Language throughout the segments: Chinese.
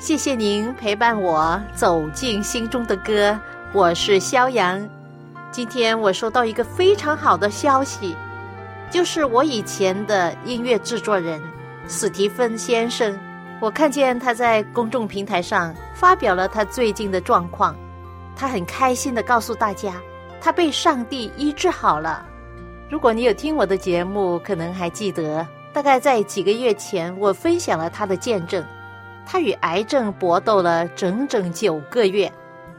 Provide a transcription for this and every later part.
谢谢您陪伴我走进心中的歌。我是肖阳，今天我收到一个非常好的消息，就是我以前的音乐制作人史蒂芬先生，我看见他在公众平台上发表了他最近的状况，他很开心的告诉大家，他被上帝医治好了。如果你有听我的节目，可能还记得，大概在几个月前，我分享了他的见证，他与癌症搏斗了整整九个月。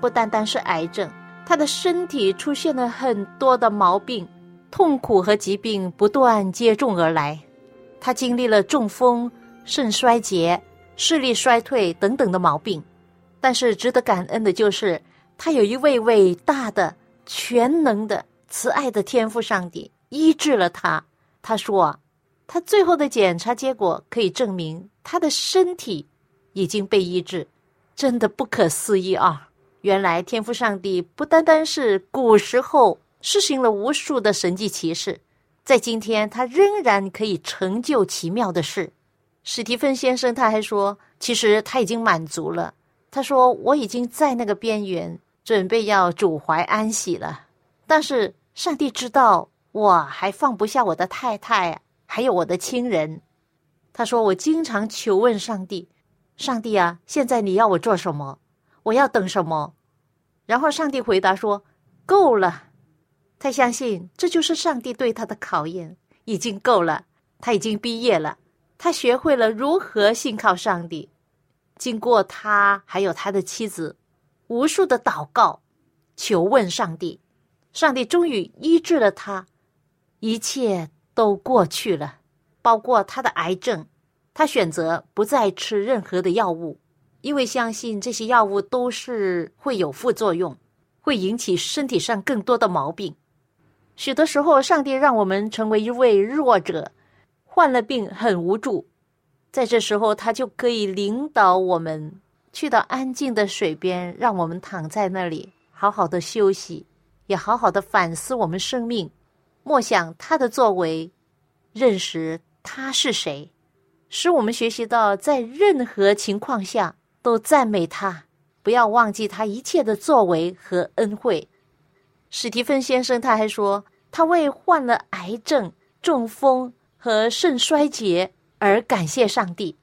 不单单是癌症，他的身体出现了很多的毛病，痛苦和疾病不断接踵而来。他经历了中风、肾衰竭、视力衰退等等的毛病。但是值得感恩的就是，他有一位伟大的、全能的、慈爱的天赋上帝医治了他。他说：“他最后的检查结果可以证明他的身体已经被医治，真的不可思议啊！”原来天赋上帝不单单是古时候施行了无数的神迹奇事，在今天他仍然可以成就奇妙的事。史蒂芬先生他还说，其实他已经满足了。他说：“我已经在那个边缘，准备要主怀安息了。但是上帝知道我还放不下我的太太，还有我的亲人。”他说：“我经常求问上帝，上帝啊，现在你要我做什么？”我要等什么？然后上帝回答说：“够了。”他相信这就是上帝对他的考验，已经够了。他已经毕业了，他学会了如何信靠上帝。经过他还有他的妻子无数的祷告、求问上帝，上帝终于医治了他，一切都过去了，包括他的癌症。他选择不再吃任何的药物。因为相信这些药物都是会有副作用，会引起身体上更多的毛病。许多时候，上帝让我们成为一位弱者，患了病很无助，在这时候，他就可以领导我们去到安静的水边，让我们躺在那里，好好的休息，也好好的反思我们生命，默想他的作为，认识他是谁，使我们学习到在任何情况下。都赞美他，不要忘记他一切的作为和恩惠。史蒂芬先生他还说，他为患了癌症、中风和肾衰竭而感谢上帝。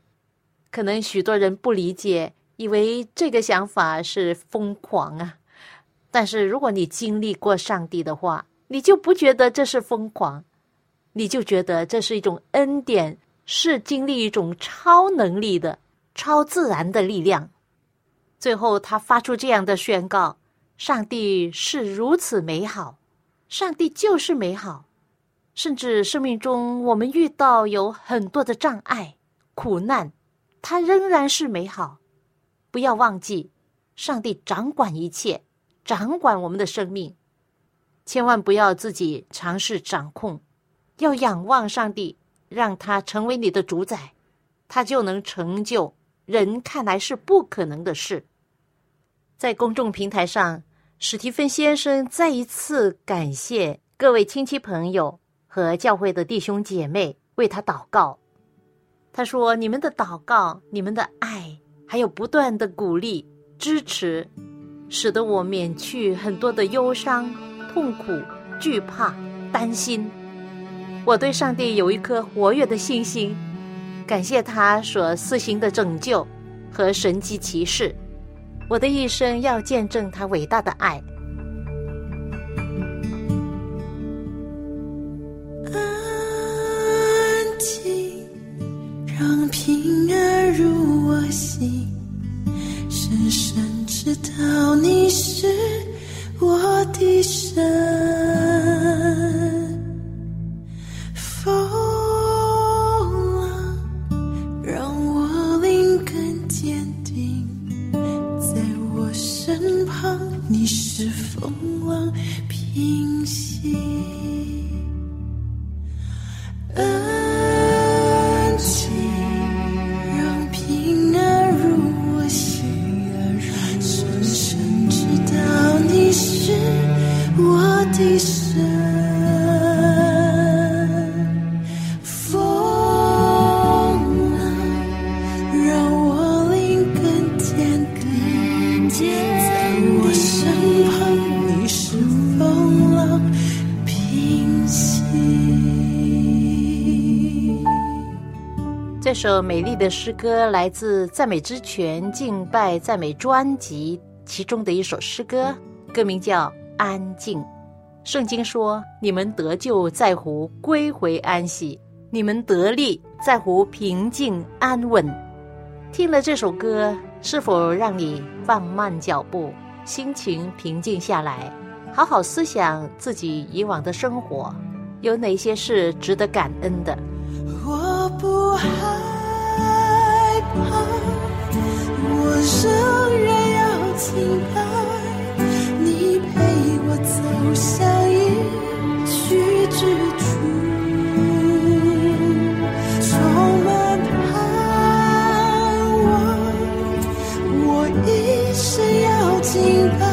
可能许多人不理解，以为这个想法是疯狂啊。但是如果你经历过上帝的话，你就不觉得这是疯狂，你就觉得这是一种恩典，是经历一种超能力的。超自然的力量。最后，他发出这样的宣告：“上帝是如此美好，上帝就是美好。甚至生命中我们遇到有很多的障碍、苦难，他仍然是美好。不要忘记，上帝掌管一切，掌管我们的生命。千万不要自己尝试掌控，要仰望上帝，让他成为你的主宰，他就能成就。”人看来是不可能的事。在公众平台上，史蒂芬先生再一次感谢各位亲戚朋友和教会的弟兄姐妹为他祷告。他说：“你们的祷告、你们的爱，还有不断的鼓励、支持，使得我免去很多的忧伤、痛苦、惧怕、担心。我对上帝有一颗活跃的信心，感谢他所施行的拯救和神迹奇事。我的一生要见证他伟大的爱。安静，让平安入我心，深深知道你是我的神。首美丽的诗歌来自《赞美之泉敬拜赞美专辑》其中的一首诗歌，歌名叫《安静》。圣经说：“你们得救在乎归回安息，你们得力在乎平静安稳。”听了这首歌，是否让你放慢脚步，心情平静下来，好好思想自己以往的生活，有哪些是值得感恩的？我不害，怕，我仍然要敬拜，你陪我走向一曲之处，充满盼望，我一生要紧抱。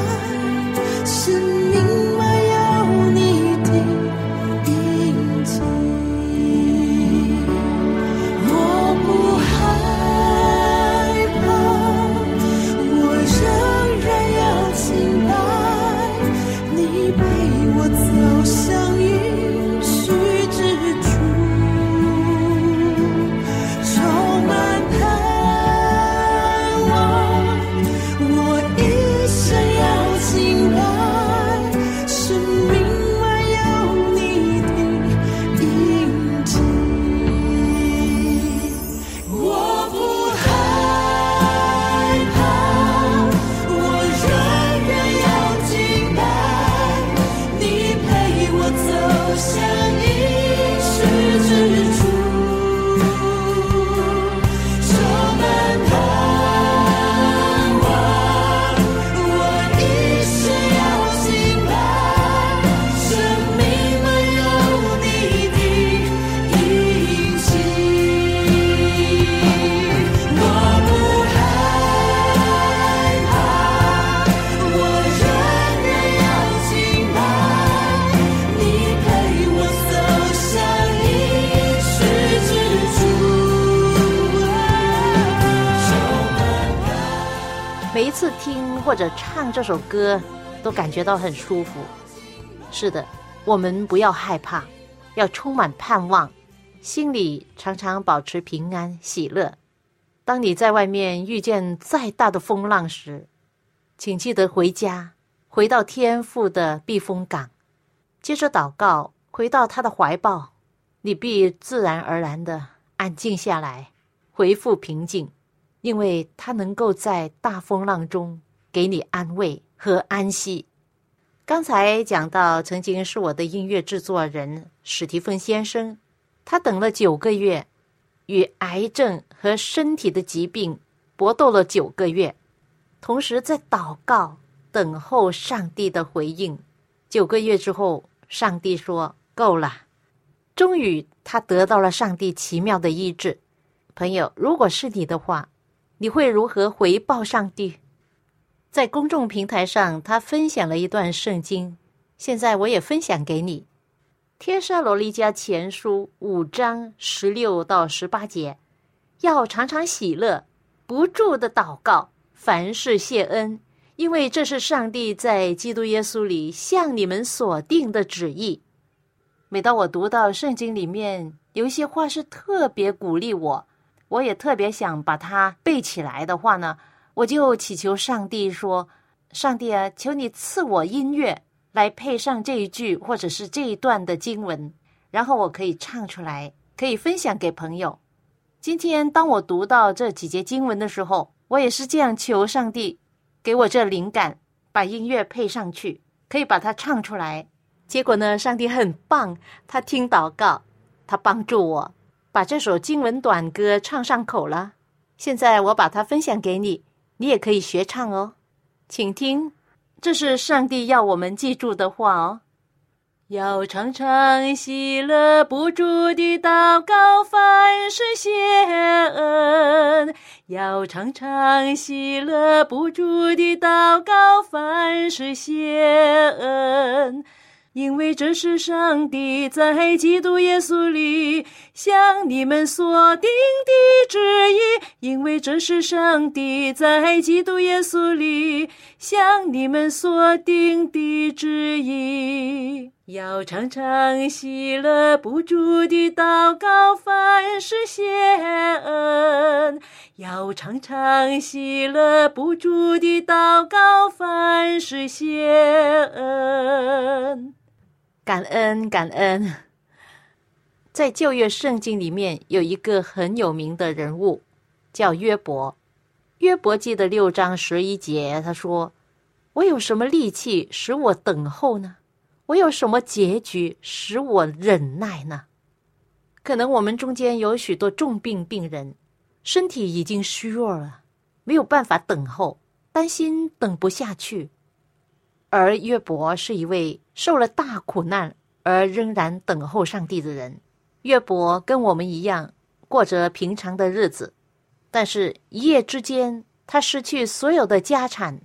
这首歌，都感觉到很舒服。是的，我们不要害怕，要充满盼望，心里常常保持平安喜乐。当你在外面遇见再大的风浪时，请记得回家，回到天父的避风港，接着祷告，回到他的怀抱，你必自然而然的安静下来，恢复平静。因为他能够在大风浪中给你安慰和安息。刚才讲到，曾经是我的音乐制作人史蒂芬先生，他等了九个月，与癌症和身体的疾病搏斗了九个月，同时在祷告等候上帝的回应。九个月之后，上帝说够了，终于他得到了上帝奇妙的医治。朋友，如果是你的话，你会如何回报上帝？在公众平台上，他分享了一段圣经，现在我也分享给你，《天沙罗利迦前书》五章十六到十八节，要常常喜乐，不住的祷告，凡事谢恩，因为这是上帝在基督耶稣里向你们所定的旨意。每当我读到圣经里面有一些话是特别鼓励我。我也特别想把它背起来的话呢，我就祈求上帝说：“上帝啊，求你赐我音乐来配上这一句或者是这一段的经文，然后我可以唱出来，可以分享给朋友。”今天当我读到这几节经文的时候，我也是这样求上帝给我这灵感，把音乐配上去，可以把它唱出来。结果呢，上帝很棒，他听祷告，他帮助我。把这首经文短歌唱上口了，现在我把它分享给你，你也可以学唱哦，请听，这是上帝要我们记住的话哦。要常常喜乐，不住的祷告，凡事谢恩。要常常喜乐，不住的祷告，凡事谢恩。因为这是上帝在基督耶稣里向你们所定的旨意，因为这是上帝在基督耶稣里向你们所定的旨意。要常常喜乐，不住地祷告，凡事谢恩，要常常喜乐不住地祷告，凡事谢恩。感恩，感恩。在旧约圣经里面有一个很有名的人物，叫约伯。约伯记的六章十一节，他说：“我有什么力气使我等候呢？我有什么结局使我忍耐呢？”可能我们中间有许多重病病人，身体已经虚弱了，没有办法等候，担心等不下去。而约伯是一位受了大苦难而仍然等候上帝的人。约伯跟我们一样过着平常的日子，但是一夜之间他失去所有的家产，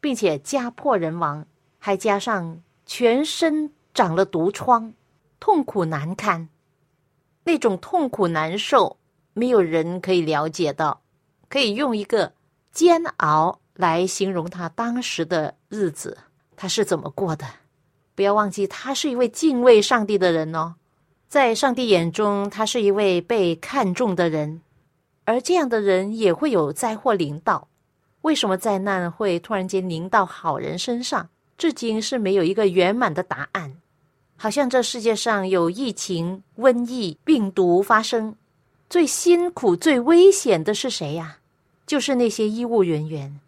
并且家破人亡，还加上全身长了毒疮，痛苦难堪。那种痛苦难受，没有人可以了解到，可以用一个煎熬来形容他当时的日子，他是怎么过的？不要忘记，他是一位敬畏上帝的人哦，在上帝眼中，他是一位被看重的人，而这样的人也会有灾祸临到。为什么灾难会突然间临到好人身上？至今是没有一个圆满的答案。好像这世界上有疫情、瘟疫、病毒发生，最辛苦、最危险的是谁呀？就是那些医务人员，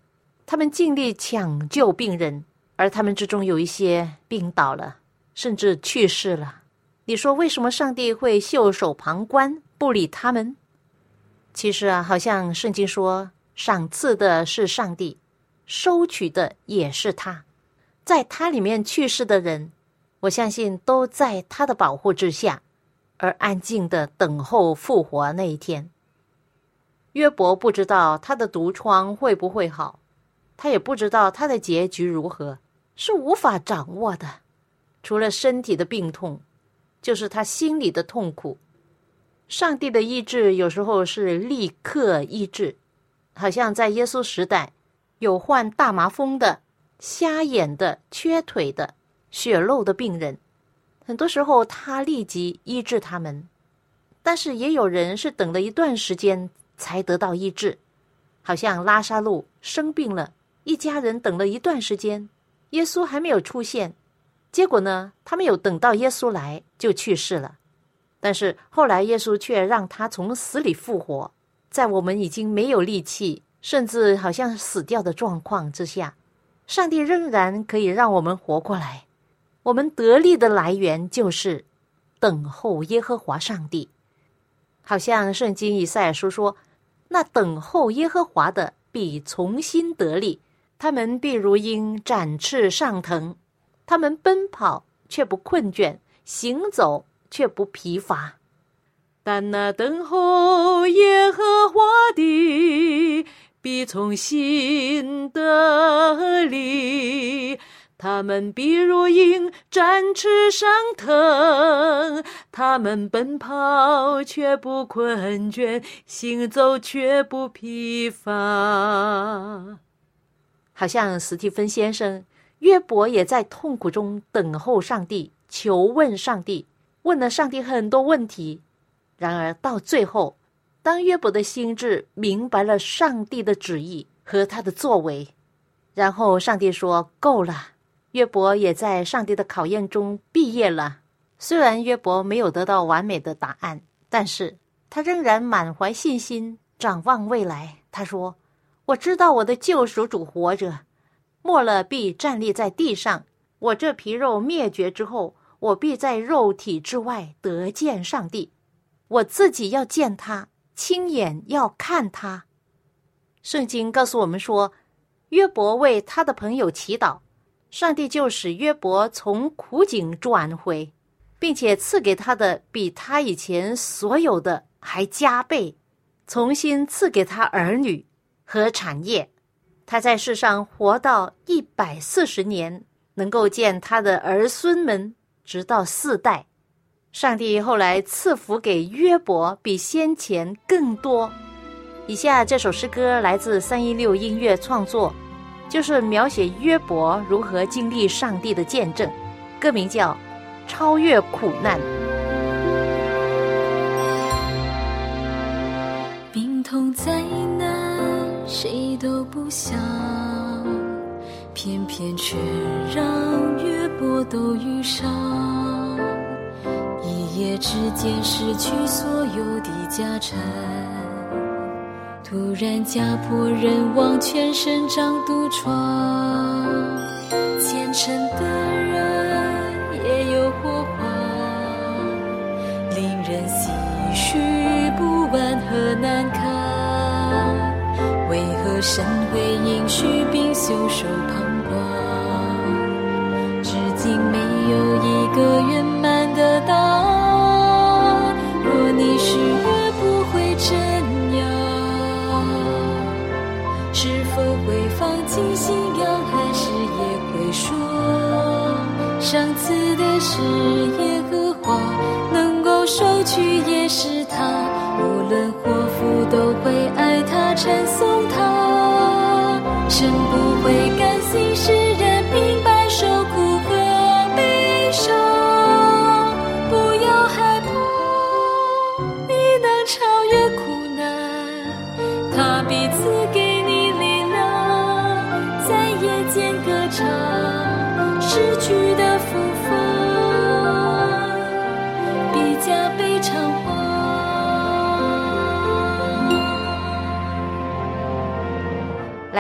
他们尽力抢救病人，而他们之中有一些病倒了，甚至去世了。你说为什么上帝会袖手旁观，不理他们？其实啊，好像圣经说，赏赐的是上帝，收取的也是他，在他里面去世的人。我相信都在他的保护之下，而安静的等候复活那一天。约伯不知道他的毒疮会不会好，他也不知道他的结局如何，是无法掌握的。除了身体的病痛，就是他心里的痛苦。上帝的医治有时候是立刻医治，好像在耶稣时代，有患大麻风的、瞎眼的、缺腿的。血漏的病人，很多时候他立即医治他们，但是也有人是等了一段时间才得到医治，好像拉萨路生病了，一家人等了一段时间，耶稣还没有出现，结果呢，他没有等到耶稣来就去世了，但是后来耶稣却让他从死里复活，在我们已经没有力气，甚至好像死掉的状况之下，上帝仍然可以让我们活过来。我们得力的来源就是等候耶和华上帝，好像圣经以赛亚书说：“那等候耶和华的必重新得力，他们必如鹰展翅上腾，他们奔跑却不困倦，行走却不疲乏。但那等候耶和华的必从心得力。”他们必如鹰展翅上腾，他们奔跑却不困倦，行走却不疲乏。好像史蒂芬先生，约伯也在痛苦中等候上帝，求问上帝，问了上帝很多问题。然而到最后，当约伯的心智明白了上帝的旨意和他的作为，然后上帝说：“够了。”约伯也在上帝的考验中毕业了。虽然约伯没有得到完美的答案，但是他仍然满怀信心，展望未来。他说：“我知道我的救赎主活着，末了必站立在地上。我这皮肉灭绝之后，我必在肉体之外得见上帝。我自己要见他，亲眼要看他。”圣经告诉我们说，约伯为他的朋友祈祷。上帝就使约伯从苦境转回，并且赐给他的比他以前所有的还加倍，重新赐给他儿女和产业。他在世上活到一百四十年，能够见他的儿孙们直到四代。上帝后来赐福给约伯，比先前更多。以下这首诗歌来自三一六音乐创作。就是描写约伯如何经历上帝的见证，歌名叫《超越苦难》。病痛再难，谁都不想，偏偏却让月波都遇上。一夜之间失去所有的家产，突然家破人亡，全身长毒疮。虔诚的人也有火花，令人唏嘘不安和难堪。为何神会应许并袖手旁观？至今没有一个圆满的答案。若你是越不会这样，是否会放弃信仰，还是也会说，上次的誓言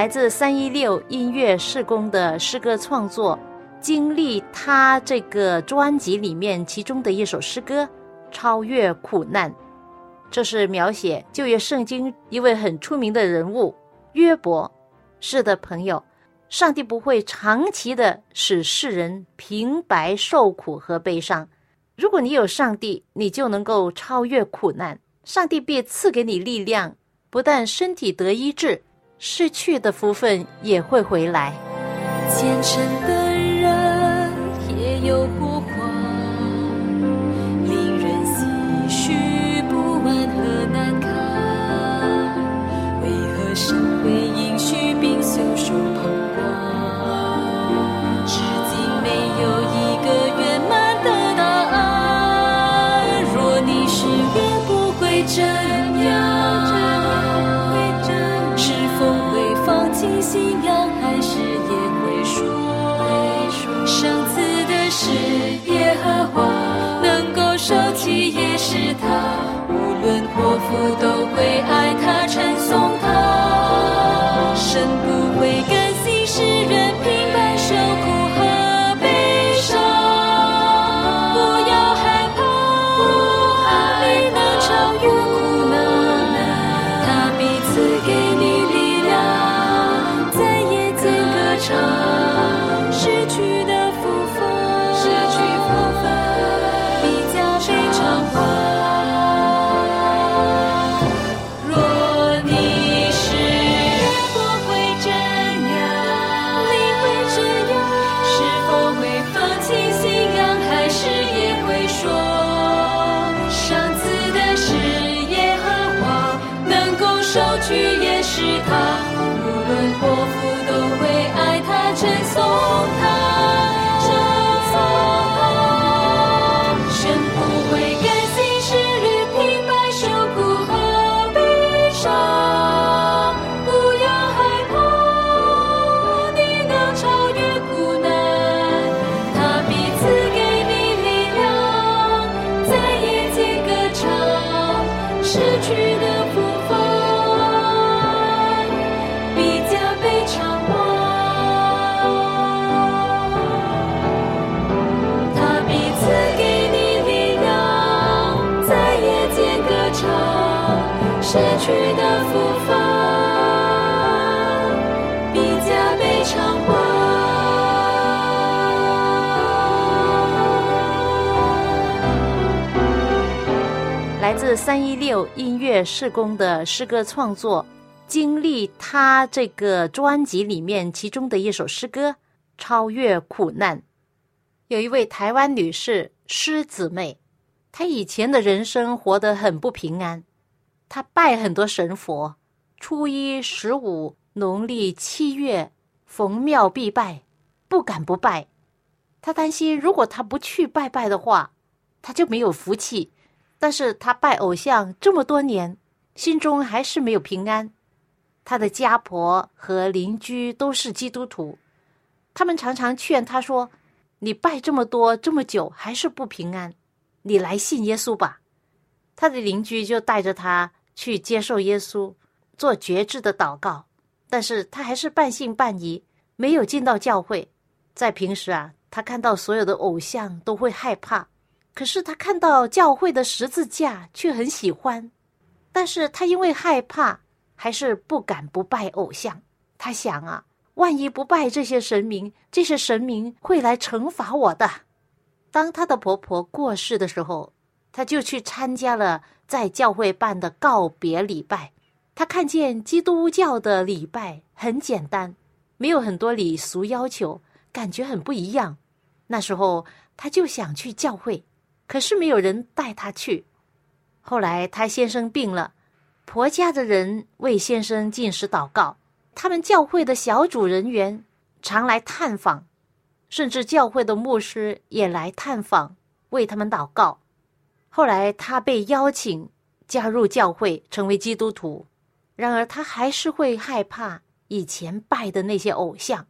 来自三一六音乐事工的诗歌创作，经历他这个专辑里面其中的一首诗歌《超越苦难》，这是描写旧约圣经一位很出名的人物约伯。是的，朋友，上帝不会长期的使世人平白受苦和悲伤。如果你有上帝，你就能够超越苦难，上帝必赐给你力量，不但身体得医治。逝去的福分也会回来。虔诚的人也有火花，令人唏嘘不安和难堪。为何神会应许并袖手自三一六音乐社工的诗歌创作，经历他这个专辑里面其中的一首诗歌《超越苦难》。有一位台湾女士施姊妹，她以前的人生活得很不平安。她拜很多神佛，初一、十五、农历七月逢庙必拜，不敢不拜。她担心，如果她不去拜拜的话，她就没有福气。但是他拜偶像这么多年，心中还是没有平安。他的家婆和邻居都是基督徒，他们常常劝他说：“你拜这么多这么久，还是不平安，你来信耶稣吧。”他的邻居就带着他去接受耶稣，做绝志的祷告。但是他还是半信半疑，没有进到教会。在平时啊，他看到所有的偶像都会害怕，可是他看到教会的十字架却很喜欢。但是他因为害怕，还是不敢不拜偶像。他想啊，万一不拜这些神明，这些神明会来惩罚我的。当他的婆婆过世的时候，他就去参加了在教会办的告别礼拜。他看见基督教的礼拜很简单，没有很多礼俗要求，感觉很不一样。那时候他就想去教会，可是没有人带他去。后来他先生病了，婆家的人为先生进食祷告，他们教会的小组人员常来探访，甚至教会的牧师也来探访，为他们祷告。后来他被邀请加入教会，成为基督徒。然而，他还是会害怕以前拜的那些偶像，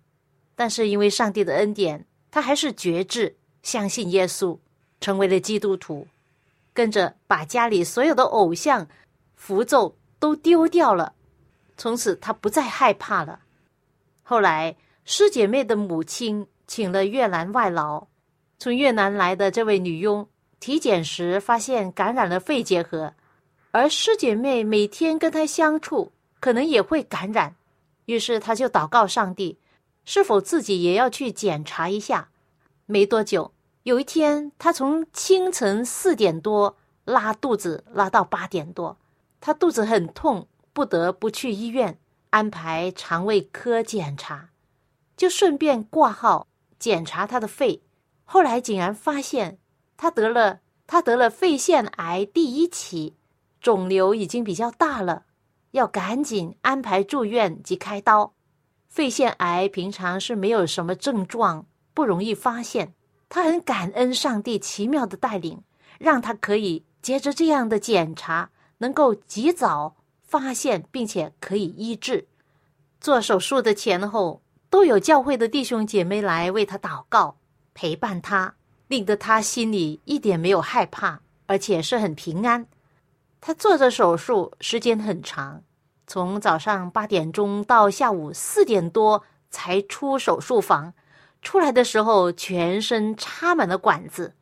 但是因为上帝的恩典，他还是决志相信耶稣，成为了基督徒，跟着把家里所有的偶像、符咒都丢掉了。从此，他不再害怕了。后来，师姐妹的母亲请了越南外劳，从越南来的这位女佣体检时发现感染了肺结核。而师姐妹每天跟他相处，可能也会感染，于是他就祷告上帝，是否自己也要去检查一下。没多久，有一天，他从清晨四点多拉肚子，拉到八点多，他肚子很痛，不得不去医院安排肠胃科检查，就顺便挂号检查他的肺。后来竟然发现他得了，他得了肺腺癌第一期。肿瘤已经比较大了，要赶紧安排住院及开刀。肺腺癌平常是没有什么症状，不容易发现。他很感恩上帝奇妙的带领，让他可以接着这样的检查，能够及早发现，并且可以医治。做手术的前后都有教会的弟兄姐妹来为他祷告，陪伴他，令得他心里一点没有害怕，而且是很平安。他做着手术时间很长，从早上八点钟到下午四点多才出手术房。出来的时候，全身插满了管子。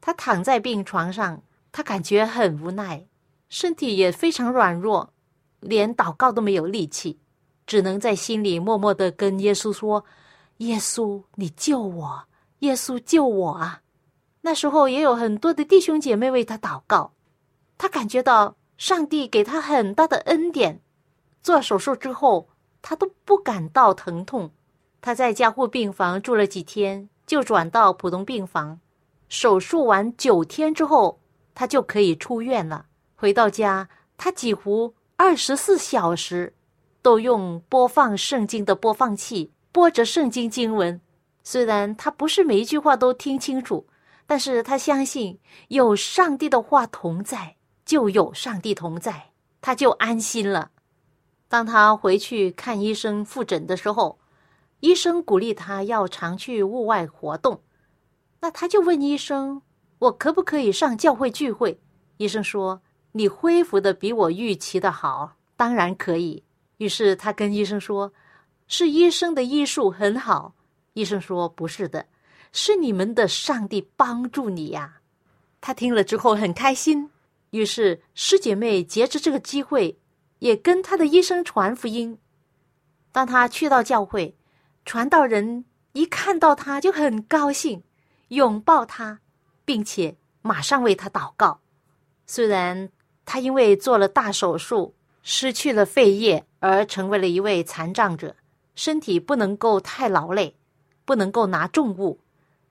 他躺在病床上，他感觉很无奈，身体也非常软弱，连祷告都没有力气，只能在心里默默的跟耶稣说：“耶稣，你救我！耶稣救我啊！”那时候也有很多的弟兄姐妹为他祷告。他感觉到上帝给他很大的恩典。做手术之后，他都不感到疼痛。他在加护病房住了几天，就转到普通病房。手术完九天之后，他就可以出院了。回到家，他几乎二十四小时都用播放圣经的播放器播着圣经经文。虽然他不是每一句话都听清楚，但是他相信有上帝的话同在。就有上帝同在，他就安心了。当他回去看医生复诊的时候，医生鼓励他要常去户外活动。那他就问医生：“我可不可以上教会聚会？”医生说：“你恢复的比我预期的好，当然可以。”于是他跟医生说：“是医生的医术很好。”医生说：“不是的，是你们的上帝帮助你呀。”他听了之后很开心。于是师姐妹借着这个机会，也跟他的医生传福音。当他去到教会，传道人一看到他就很高兴，拥抱他，并且马上为他祷告。虽然他因为做了大手术，失去了肺叶，而成为了一位残障者，身体不能够太劳累，不能够拿重物，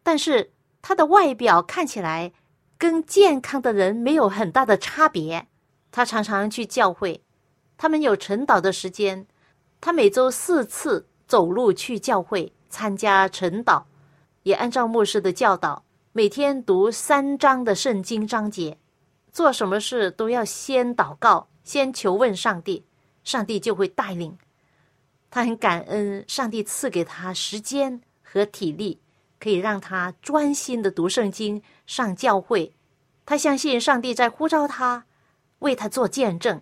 但是他的外表看起来。跟健康的人没有很大的差别。他常常去教会，他们有晨祷的时间，他每周四次走路去教会参加晨祷，也按照牧师的教导，每天读三章的圣经章节。做什么事都要先祷告，先求问上帝，上帝就会带领。他很感恩上帝赐给他时间和体力，可以让他专心的读圣经、上教会。他相信上帝在呼召他，为他做见证。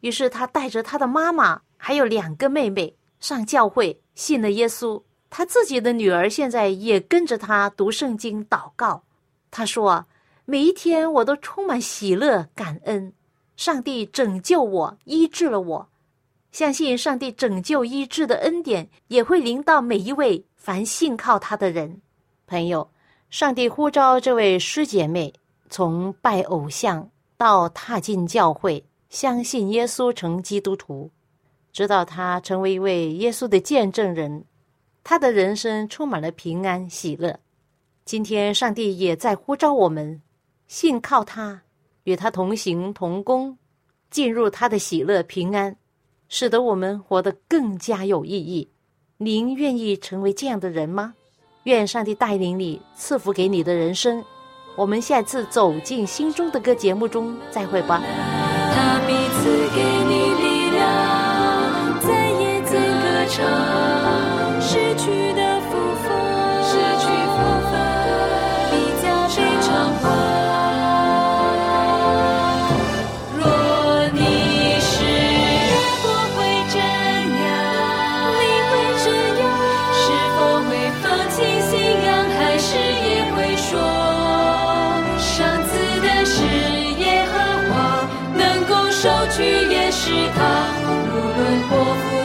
于是他带着他的妈妈还有两个妹妹上教会，信了耶稣。他自己的女儿现在也跟着他读圣经、祷告。他说：“每一天我都充满喜乐、感恩，上帝拯救我、医治了我。”相信上帝拯救医治的恩典也会临到每一位凡信靠他的人。朋友，上帝呼召这位师姐妹从拜偶像到踏进教会，相信耶稣成基督徒，直到他成为一位耶稣的见证人，他的人生充满了平安喜乐。今天，上帝也在呼召我们信靠他，与他同行同工，进入他的喜乐平安。使得我们活得更加有意义。您愿意成为这样的人吗？愿上帝带领你，赐福给你的人生。我们下次走进心中的歌节目中再会吧。失去的。